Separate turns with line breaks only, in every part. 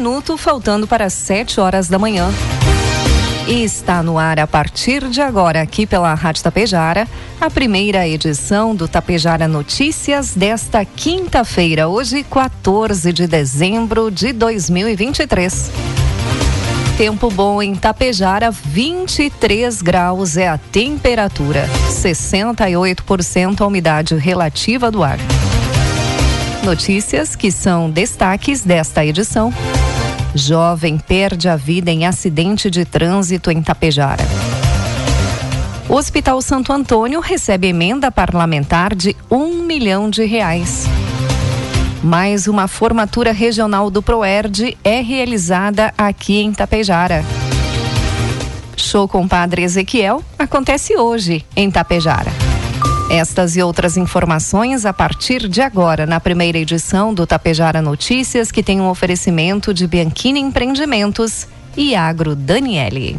minuto faltando para sete horas da manhã. E está no ar a partir de agora, aqui pela Rádio Tapejara, a primeira edição do Tapejara Notícias desta quinta-feira, hoje, 14 de dezembro de 2023. Tempo bom em Tapejara, 23 graus é a temperatura, 68% a umidade relativa do ar. Notícias que são destaques desta edição. Jovem perde a vida em acidente de trânsito em Tapejara. O Hospital Santo Antônio recebe emenda parlamentar de um milhão de reais. Mais uma formatura regional do Proerd é realizada aqui em Tapejara. Show com Padre Ezequiel acontece hoje em Tapejara. Estas e outras informações a partir de agora, na primeira edição do Tapejara Notícias, que tem um oferecimento de Bianchini Empreendimentos e Agro Daniele.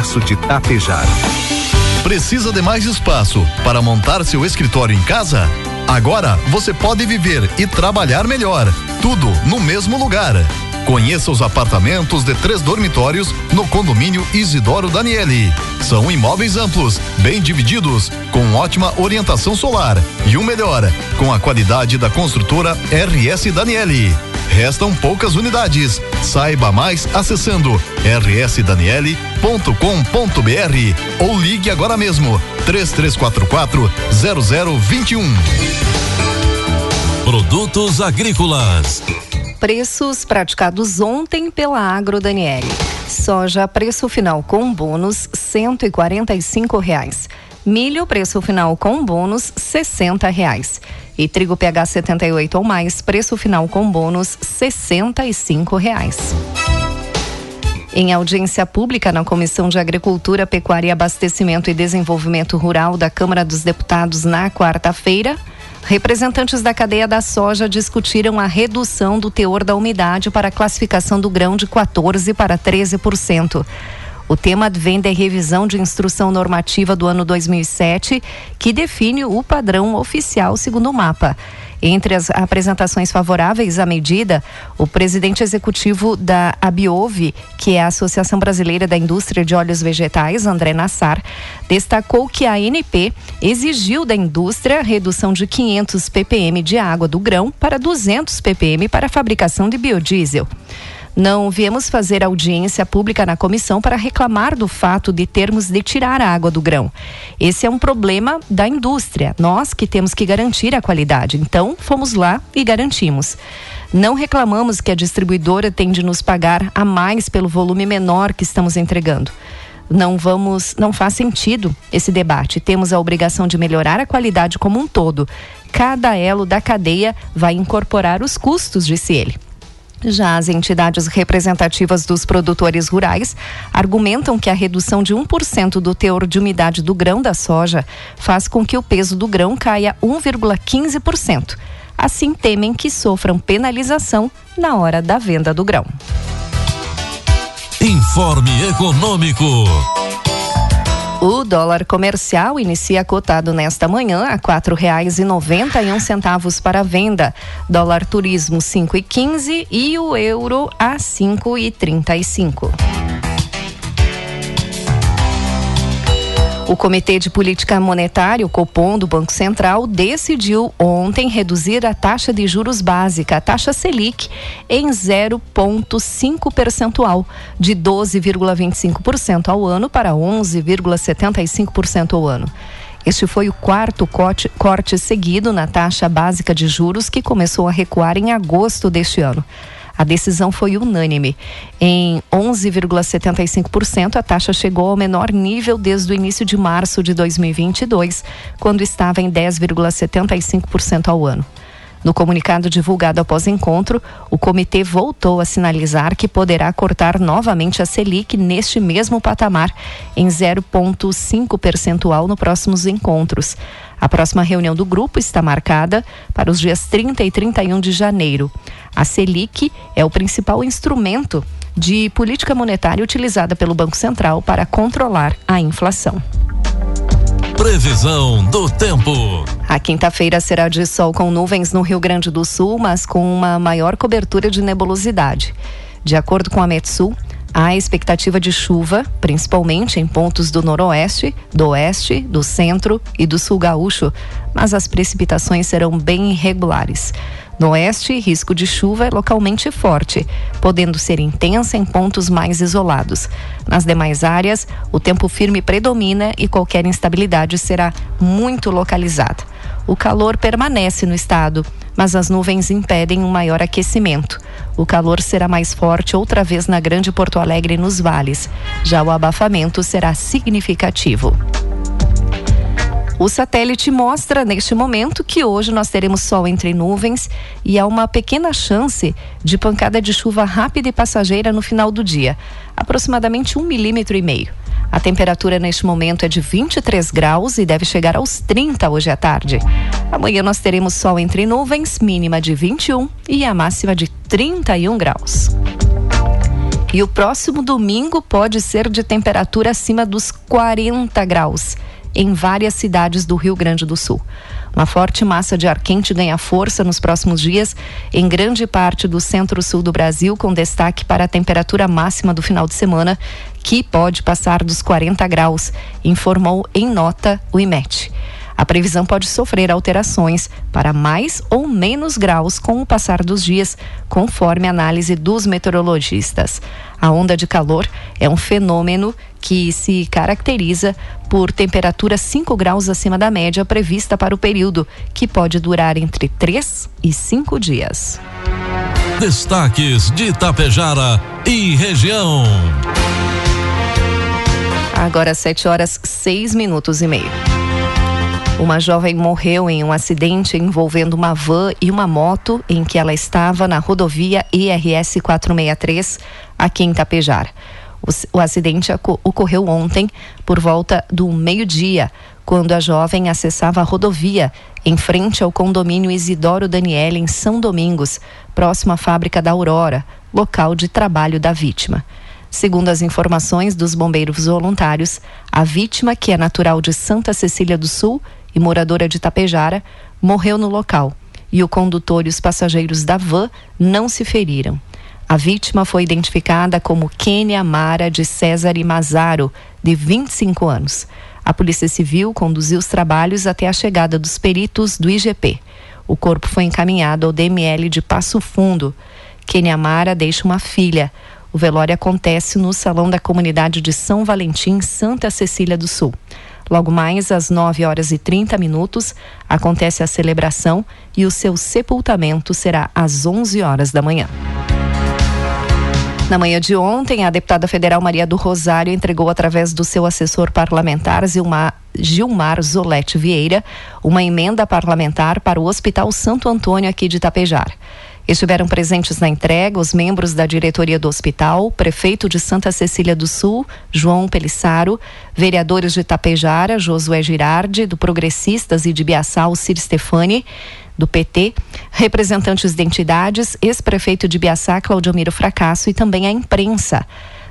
de Tapejara.
Precisa de mais espaço para montar seu escritório em casa? Agora você pode viver e trabalhar melhor, tudo no mesmo lugar. Conheça os apartamentos de três dormitórios no condomínio Isidoro Daniele. São imóveis amplos, bem divididos, com ótima orientação solar e o melhor, com a qualidade da construtora RS Daniele. Restam poucas unidades. Saiba mais acessando rsdaniele.com.br ou ligue agora mesmo 3344 0021.
Produtos agrícolas.
Preços praticados ontem pela Agro Daniele. Soja, preço final com bônus, cento e quarenta e cinco reais. Milho, preço final com bônus, sessenta reais. E trigo PH 78 ou mais, preço final com bônus, e cinco reais. Em audiência pública na Comissão de Agricultura, Pecuária, Abastecimento e Desenvolvimento Rural da Câmara dos Deputados na quarta-feira, representantes da cadeia da soja discutiram a redução do teor da umidade para a classificação do grão de 14 para 13%. O tema vem da revisão de instrução normativa do ano 2007, que define o padrão oficial segundo o mapa. Entre as apresentações favoráveis à medida, o presidente executivo da Abiove, que é a Associação Brasileira da Indústria de Óleos Vegetais, André Nassar, destacou que a ANP exigiu da indústria redução de 500 ppm de água do grão para 200 ppm para a fabricação de biodiesel. Não viemos fazer audiência pública na comissão para reclamar do fato de termos de tirar a água do grão. Esse é um problema da indústria, nós que temos que garantir a qualidade. Então, fomos lá e garantimos. Não reclamamos que a distribuidora tem de nos pagar a mais pelo volume menor que estamos entregando não vamos, não faz sentido esse debate. Temos a obrigação de melhorar a qualidade como um todo. Cada elo da cadeia vai incorporar os custos, disse ele. Já as entidades representativas dos produtores rurais argumentam que a redução de 1% do teor de umidade do grão da soja faz com que o peso do grão caia 1,15%. Assim, temem que sofram penalização na hora da venda do grão.
Informe Econômico.
O dólar comercial inicia cotado nesta manhã a quatro reais e noventa e um centavos para venda. Dólar turismo cinco e quinze e o euro a cinco e trinta e cinco. O Comitê de Política Monetária, o Copom do Banco Central, decidiu ontem reduzir a taxa de juros básica, a taxa Selic, em 0,5 percentual, de 12,25% ao ano para 11,75% ao ano. Este foi o quarto corte, corte seguido na taxa básica de juros que começou a recuar em agosto deste ano. A decisão foi unânime. Em 11,75%, a taxa chegou ao menor nível desde o início de março de 2022, quando estava em 10,75% ao ano. No comunicado divulgado após encontro, o comitê voltou a sinalizar que poderá cortar novamente a Selic neste mesmo patamar, em 0,5 percentual nos próximos encontros. A próxima reunião do grupo está marcada para os dias 30 e 31 de janeiro. A Selic é o principal instrumento de política monetária utilizada pelo Banco Central para controlar a inflação.
Previsão do tempo.
A quinta-feira será de sol com nuvens no Rio Grande do Sul, mas com uma maior cobertura de nebulosidade. De acordo com a Metsul, Há expectativa de chuva, principalmente em pontos do noroeste, do oeste, do centro e do sul gaúcho, mas as precipitações serão bem irregulares. No oeste, risco de chuva é localmente forte, podendo ser intensa em pontos mais isolados. Nas demais áreas, o tempo firme predomina e qualquer instabilidade será muito localizada. O calor permanece no estado, mas as nuvens impedem um maior aquecimento. O calor será mais forte outra vez na Grande Porto Alegre e nos vales. Já o abafamento será significativo. O satélite mostra neste momento que hoje nós teremos sol entre nuvens e há uma pequena chance de pancada de chuva rápida e passageira no final do dia, aproximadamente um milímetro e meio. A temperatura neste momento é de 23 graus e deve chegar aos 30 hoje à tarde. Amanhã nós teremos sol entre nuvens, mínima de 21 e a máxima de 31 graus. E o próximo domingo pode ser de temperatura acima dos 40 graus em várias cidades do Rio Grande do Sul. Uma forte massa de ar quente ganha força nos próximos dias em grande parte do centro-sul do Brasil, com destaque para a temperatura máxima do final de semana, que pode passar dos 40 graus, informou em nota o IMET. A previsão pode sofrer alterações para mais ou menos graus com o passar dos dias, conforme análise dos meteorologistas. A onda de calor é um fenômeno que se caracteriza por temperatura 5 graus acima da média prevista para o período, que pode durar entre 3 e 5 dias.
Destaques de Itapejara e região.
Agora 7 horas 6 minutos e meio. Uma jovem morreu em um acidente envolvendo uma van e uma moto em que ela estava na rodovia IRS 463, aqui em Tapejar. O, o acidente ocorreu ontem, por volta do meio-dia, quando a jovem acessava a rodovia em frente ao condomínio Isidoro Daniele, em São Domingos, próximo à fábrica da Aurora, local de trabalho da vítima. Segundo as informações dos bombeiros voluntários, a vítima, que é natural de Santa Cecília do Sul e moradora de Tapejara, morreu no local e o condutor e os passageiros da van não se feriram. A vítima foi identificada como Kênia Mara de César e Mazaro, de 25 anos. A Polícia Civil conduziu os trabalhos até a chegada dos peritos do IGP. O corpo foi encaminhado ao DML de Passo Fundo. Kênia Mara deixa uma filha. O velório acontece no Salão da Comunidade de São Valentim, Santa Cecília do Sul. Logo mais, às 9 horas e 30 minutos, acontece a celebração e o seu sepultamento será às 11 horas da manhã. Na manhã de ontem, a deputada federal Maria do Rosário entregou, através do seu assessor parlamentar, Zilmar, Gilmar Zolete Vieira, uma emenda parlamentar para o Hospital Santo Antônio aqui de Tapejar. Estiveram presentes na entrega os membros da diretoria do hospital, prefeito de Santa Cecília do Sul, João Pelissaro, vereadores de Tapejara, Josué Girardi, do Progressistas e de Biaçal, Cir Stefani, do PT, representantes de entidades, ex-prefeito de Biaçá, Claudiomiro Fracasso e também a imprensa.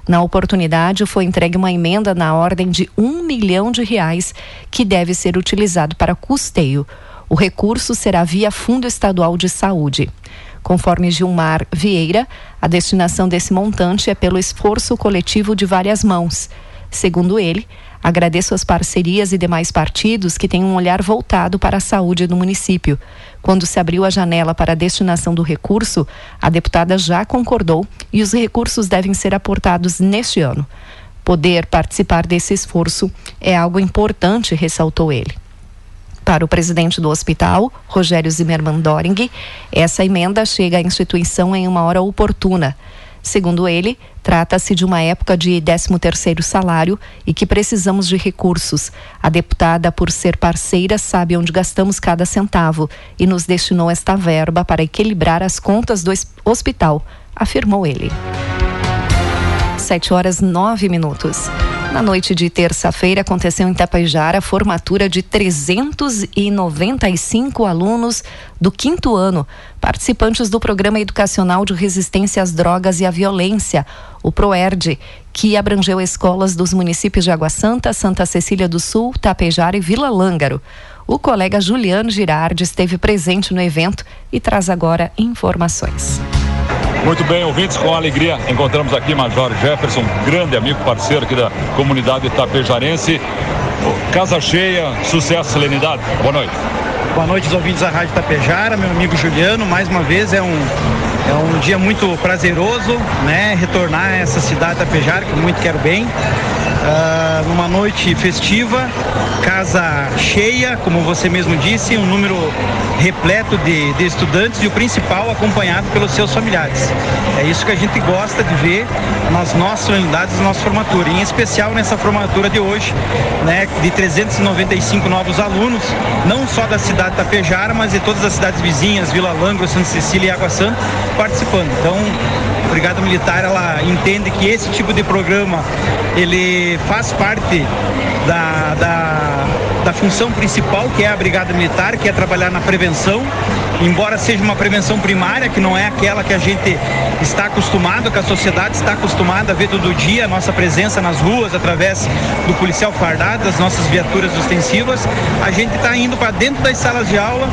Na oportunidade, foi entregue uma emenda na ordem de um milhão de reais que deve ser utilizado para custeio. O recurso será via Fundo Estadual de Saúde. Conforme Gilmar Vieira, a destinação desse montante é pelo esforço coletivo de várias mãos. Segundo ele, agradeço as parcerias e demais partidos que têm um olhar voltado para a saúde do município. Quando se abriu a janela para a destinação do recurso, a deputada já concordou e os recursos devem ser aportados neste ano. Poder participar desse esforço é algo importante, ressaltou ele. Para o presidente do hospital, Rogério Zimmermann Doring, essa emenda chega à instituição em uma hora oportuna. Segundo ele, trata-se de uma época de 13º salário e que precisamos de recursos. A deputada, por ser parceira, sabe onde gastamos cada centavo e nos destinou esta verba para equilibrar as contas do hospital, afirmou ele. 7 horas 9 minutos. Na noite de terça-feira aconteceu em Tapajara a formatura de 395 alunos do quinto ano, participantes do Programa Educacional de Resistência às Drogas e à Violência, o PROERD, que abrangeu escolas dos municípios de Água Santa, Santa Cecília do Sul, Tapejara e Vila Lângaro. O colega Juliano Girardi esteve presente no evento e traz agora informações.
Muito bem, ouvintes, com alegria encontramos aqui Major Jefferson, grande amigo parceiro aqui da comunidade itapejarense. Casa cheia, sucesso, serenidade. Boa noite.
Boa noite, ouvintes da Rádio Tapejara, meu amigo Juliano. Mais uma vez é um, é um dia muito prazeroso, né? Retornar a essa cidade Tapejara, que muito quero bem. Uh, numa noite festiva, casa cheia, como você mesmo disse, um número repleto de, de estudantes e o principal acompanhado pelos seus familiares. É isso que a gente gosta de ver nas nossas unidades, na nossa formatura, em especial nessa formatura de hoje, né, de 395 novos alunos, não só da cidade de Tapejara, mas de todas as cidades vizinhas, Vila Langro, Santa Cecília e Água Santa, participando. Então, Brigada Militar ela entende que esse tipo de programa ele faz parte da, da, da função principal que é a Brigada Militar, que é trabalhar na prevenção, embora seja uma prevenção primária, que não é aquela que a gente está acostumado, que a sociedade está acostumada a ver todo dia, a nossa presença nas ruas através do policial fardado, das nossas viaturas ostensivas, a gente está indo para dentro das salas de aula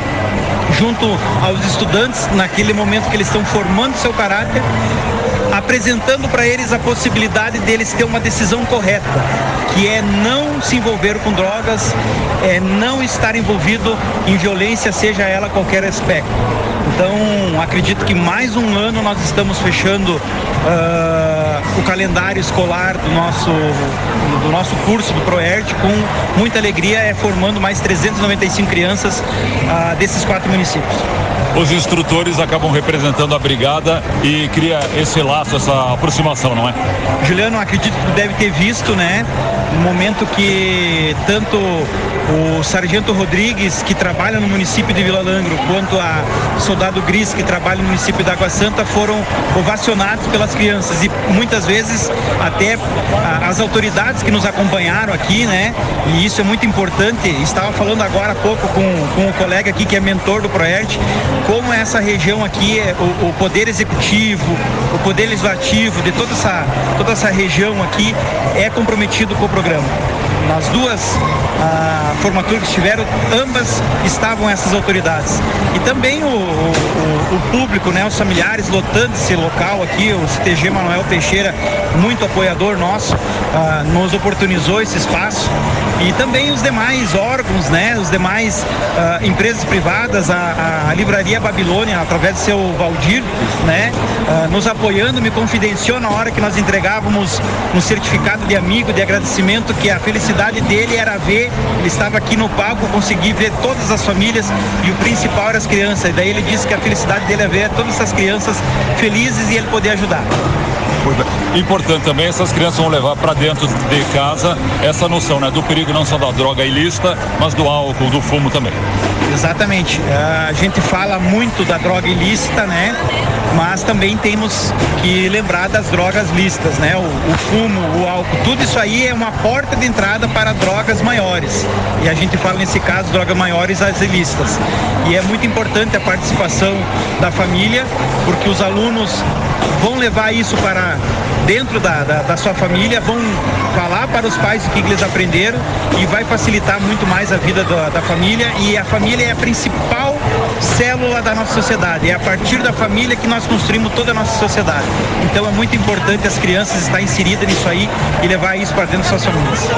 junto aos estudantes naquele momento que eles estão formando seu caráter apresentando para eles a possibilidade deles ter uma decisão correta, que é não se envolver com drogas, é não estar envolvido em violência, seja ela qualquer aspecto. Então, acredito que mais um ano nós estamos fechando uh, o calendário escolar do nosso, do nosso curso do ProERT com muita alegria, é formando mais 395 crianças uh, desses quatro municípios
os instrutores acabam representando a brigada e cria esse laço, essa aproximação, não é?
Juliano, acredito que deve ter visto, né? No momento que tanto o Sargento Rodrigues, que trabalha no município de Vila Langro, quanto a Soldado Gris, que trabalha no município da Água Santa, foram ovacionados pelas crianças e muitas vezes até as autoridades que nos acompanharam aqui, né? E isso é muito importante. Estava falando agora há pouco com, com o colega aqui que é mentor do Proert, como essa região aqui, é, o, o, poder executivo, o poder legislativo de toda essa, toda essa região aqui é comprometido com o programa. Nas duas ah, formaturas que tiveram, ambas estavam essas autoridades. E também o, o, o público, né, os familiares lotando esse local aqui, o CTG Manuel Teixeira, muito apoiador nosso, ah, nos oportunizou esse espaço. E também os demais órgãos, né, os demais ah, empresas privadas, a, a, Livraria Babilônia, através do seu Valdir, né, ah, nos apoiando, me confidenciou na hora que nós entregávamos um certificado de amigo, de agradecimento, que a felicidade dele era ver, ele estava aqui no palco, consegui ver todas as famílias e o principal era as crianças. E daí ele disse que a felicidade dele é ver todas essas crianças felizes e ele poder ajudar.
Importante também, essas crianças vão levar para dentro de casa essa noção né, do perigo não só da droga ilícita, mas do álcool, do fumo também.
Exatamente. A gente fala muito da droga ilícita, né? Mas também temos que lembrar das drogas lícitas, né? O, o fumo, o álcool, tudo isso aí é uma porta de entrada para drogas maiores. E a gente fala nesse caso drogas maiores as ilícitas. E é muito importante a participação da família, porque os alunos vão levar isso para dentro da, da, da, sua família, vão falar para os pais o que eles aprenderam e vai facilitar muito mais a vida da, da família e a família é a principal célula da nossa sociedade. É a partir da família que nós construímos toda a nossa sociedade. Então é muito importante as crianças estar inseridas nisso aí e levar isso para dentro das suas famílias.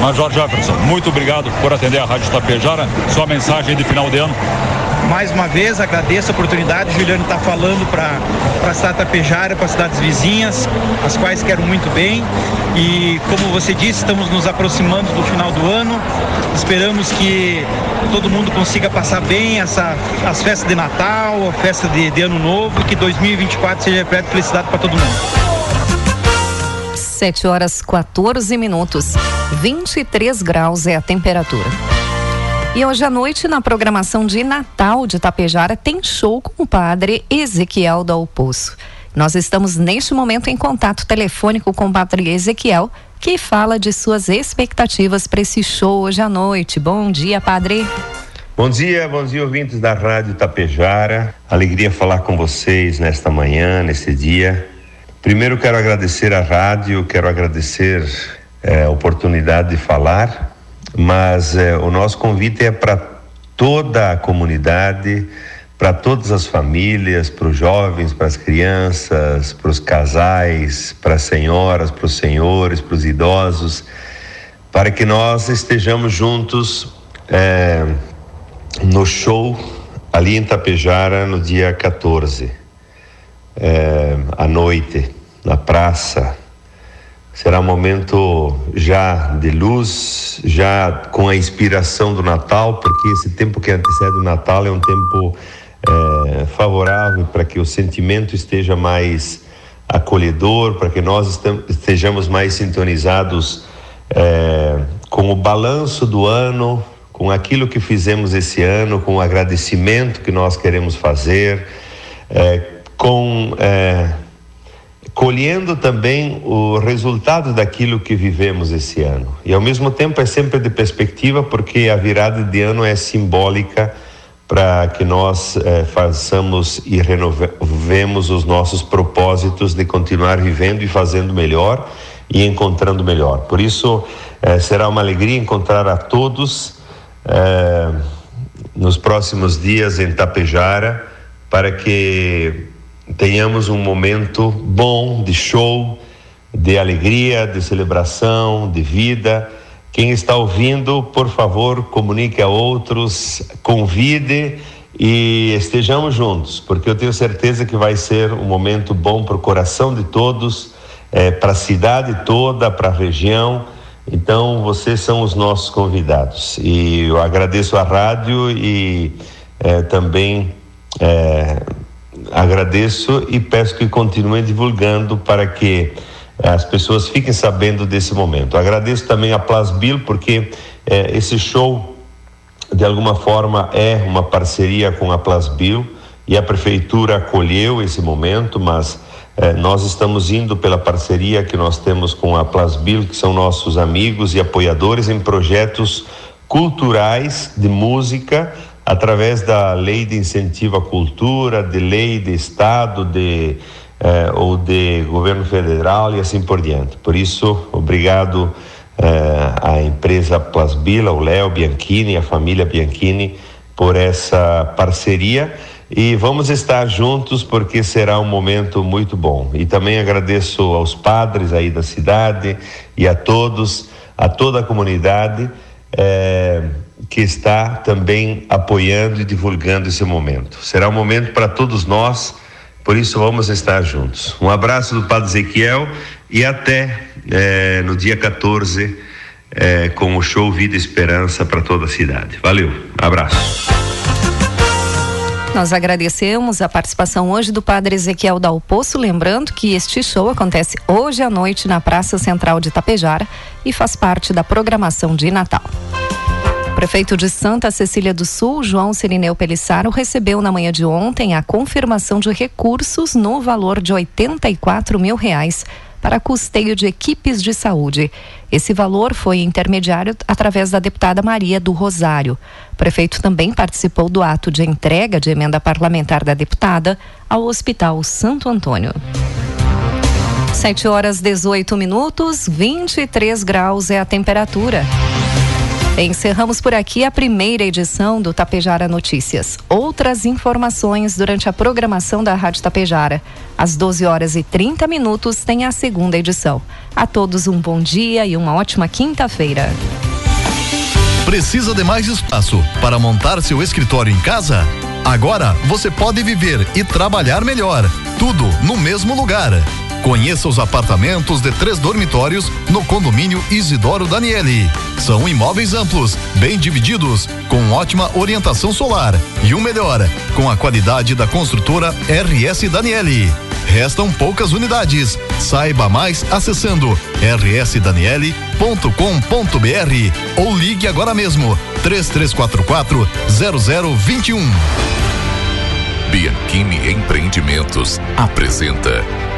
Major Jefferson, muito obrigado por atender a Rádio Tapejara. Sua mensagem de final de ano.
Mais uma vez, agradeço a oportunidade. Juliano está falando para a cidade Tapejara, para as cidades vizinhas, as quais quero muito bem. E como você disse, estamos nos aproximando do final do ano. Esperamos que todo mundo consiga passar bem essa, as festas de Natal, a festa de, de Ano Novo que 2024 seja repleto de felicidade para todo mundo.
7 horas 14 minutos, 23 graus é a temperatura. E hoje à noite, na programação de Natal de Tapejara, tem show com o padre Ezequiel Dal Poço. Nós estamos neste momento em contato telefônico com o padre Ezequiel, que fala de suas expectativas para esse show hoje à noite. Bom dia, padre.
Bom dia, bom dia, ouvintes da Rádio Tapejara. Alegria falar com vocês nesta manhã, nesse dia. Primeiro quero agradecer a rádio, quero agradecer é, a oportunidade de falar mas é, o nosso convite é para toda a comunidade, para todas as famílias, para os jovens, para as crianças, para os casais, para as senhoras, para os senhores, para os idosos, para que nós estejamos juntos é, no show ali em Tapejara no dia 14, é, à noite, na praça Será um momento já de luz, já com a inspiração do Natal, porque esse tempo que antecede o Natal é um tempo é, favorável para que o sentimento esteja mais acolhedor, para que nós estejamos mais sintonizados é, com o balanço do ano, com aquilo que fizemos esse ano, com o agradecimento que nós queremos fazer, é, com é, colhendo também o resultado daquilo que vivemos esse ano. E ao mesmo tempo é sempre de perspectiva, porque a virada de ano é simbólica para que nós eh, façamos e renovemos os nossos propósitos de continuar vivendo e fazendo melhor e encontrando melhor. Por isso, eh, será uma alegria encontrar a todos eh, nos próximos dias em Tapejara para que tenhamos um momento bom de show, de alegria, de celebração, de vida. Quem está ouvindo, por favor, comunique a outros, convide e estejamos juntos, porque eu tenho certeza que vai ser um momento bom para o coração de todos, é, para a cidade toda, para a região. Então, vocês são os nossos convidados. E eu agradeço a rádio e é, também é, agradeço e peço que continuem divulgando para que as pessoas fiquem sabendo desse momento. Agradeço também a Plasbil, porque eh, esse show, de alguma forma, é uma parceria com a Plasbil e a prefeitura acolheu esse momento, mas eh, nós estamos indo pela parceria que nós temos com a Plasbil, que são nossos amigos e apoiadores em projetos culturais de música através da lei de incentivo à cultura, de lei de Estado, de eh, ou de governo federal e assim por diante. Por isso, obrigado eh, à empresa Plasbila, o Léo Bianchini, a família Bianchini, por essa parceria e vamos estar juntos porque será um momento muito bom. E também agradeço aos padres aí da cidade e a todos, a toda a comunidade. Eh, que está também apoiando e divulgando esse momento. Será um momento para todos nós, por isso vamos estar juntos. Um abraço do Padre Ezequiel e até eh, no dia 14 eh, com o show Vida e Esperança para toda a cidade. Valeu, abraço.
Nós agradecemos a participação hoje do Padre Ezequiel Dal Poço, lembrando que este show acontece hoje à noite na Praça Central de Tapejara e faz parte da programação de Natal prefeito de Santa Cecília do Sul, João Sirineu Pelissaro, recebeu na manhã de ontem a confirmação de recursos no valor de 84 mil reais para custeio de equipes de saúde. Esse valor foi intermediário através da deputada Maria do Rosário. O prefeito também participou do ato de entrega de emenda parlamentar da deputada ao Hospital Santo Antônio. 7 horas 18 minutos, 23 graus é a temperatura. Encerramos por aqui a primeira edição do Tapejara Notícias. Outras informações durante a programação da Rádio Tapejara. Às 12 horas e 30 minutos tem a segunda edição. A todos um bom dia e uma ótima quinta-feira.
Precisa de mais espaço para montar seu escritório em casa? Agora você pode viver e trabalhar melhor. Tudo no mesmo lugar. Conheça os apartamentos de três dormitórios no condomínio Isidoro Daniele. São imóveis amplos, bem divididos, com ótima orientação solar e o melhor, com a qualidade da construtora RS Daniele. Restam poucas unidades. Saiba mais acessando rsdaniele.com.br ou ligue agora mesmo 3344 0021.
Bianchini Empreendimentos apresenta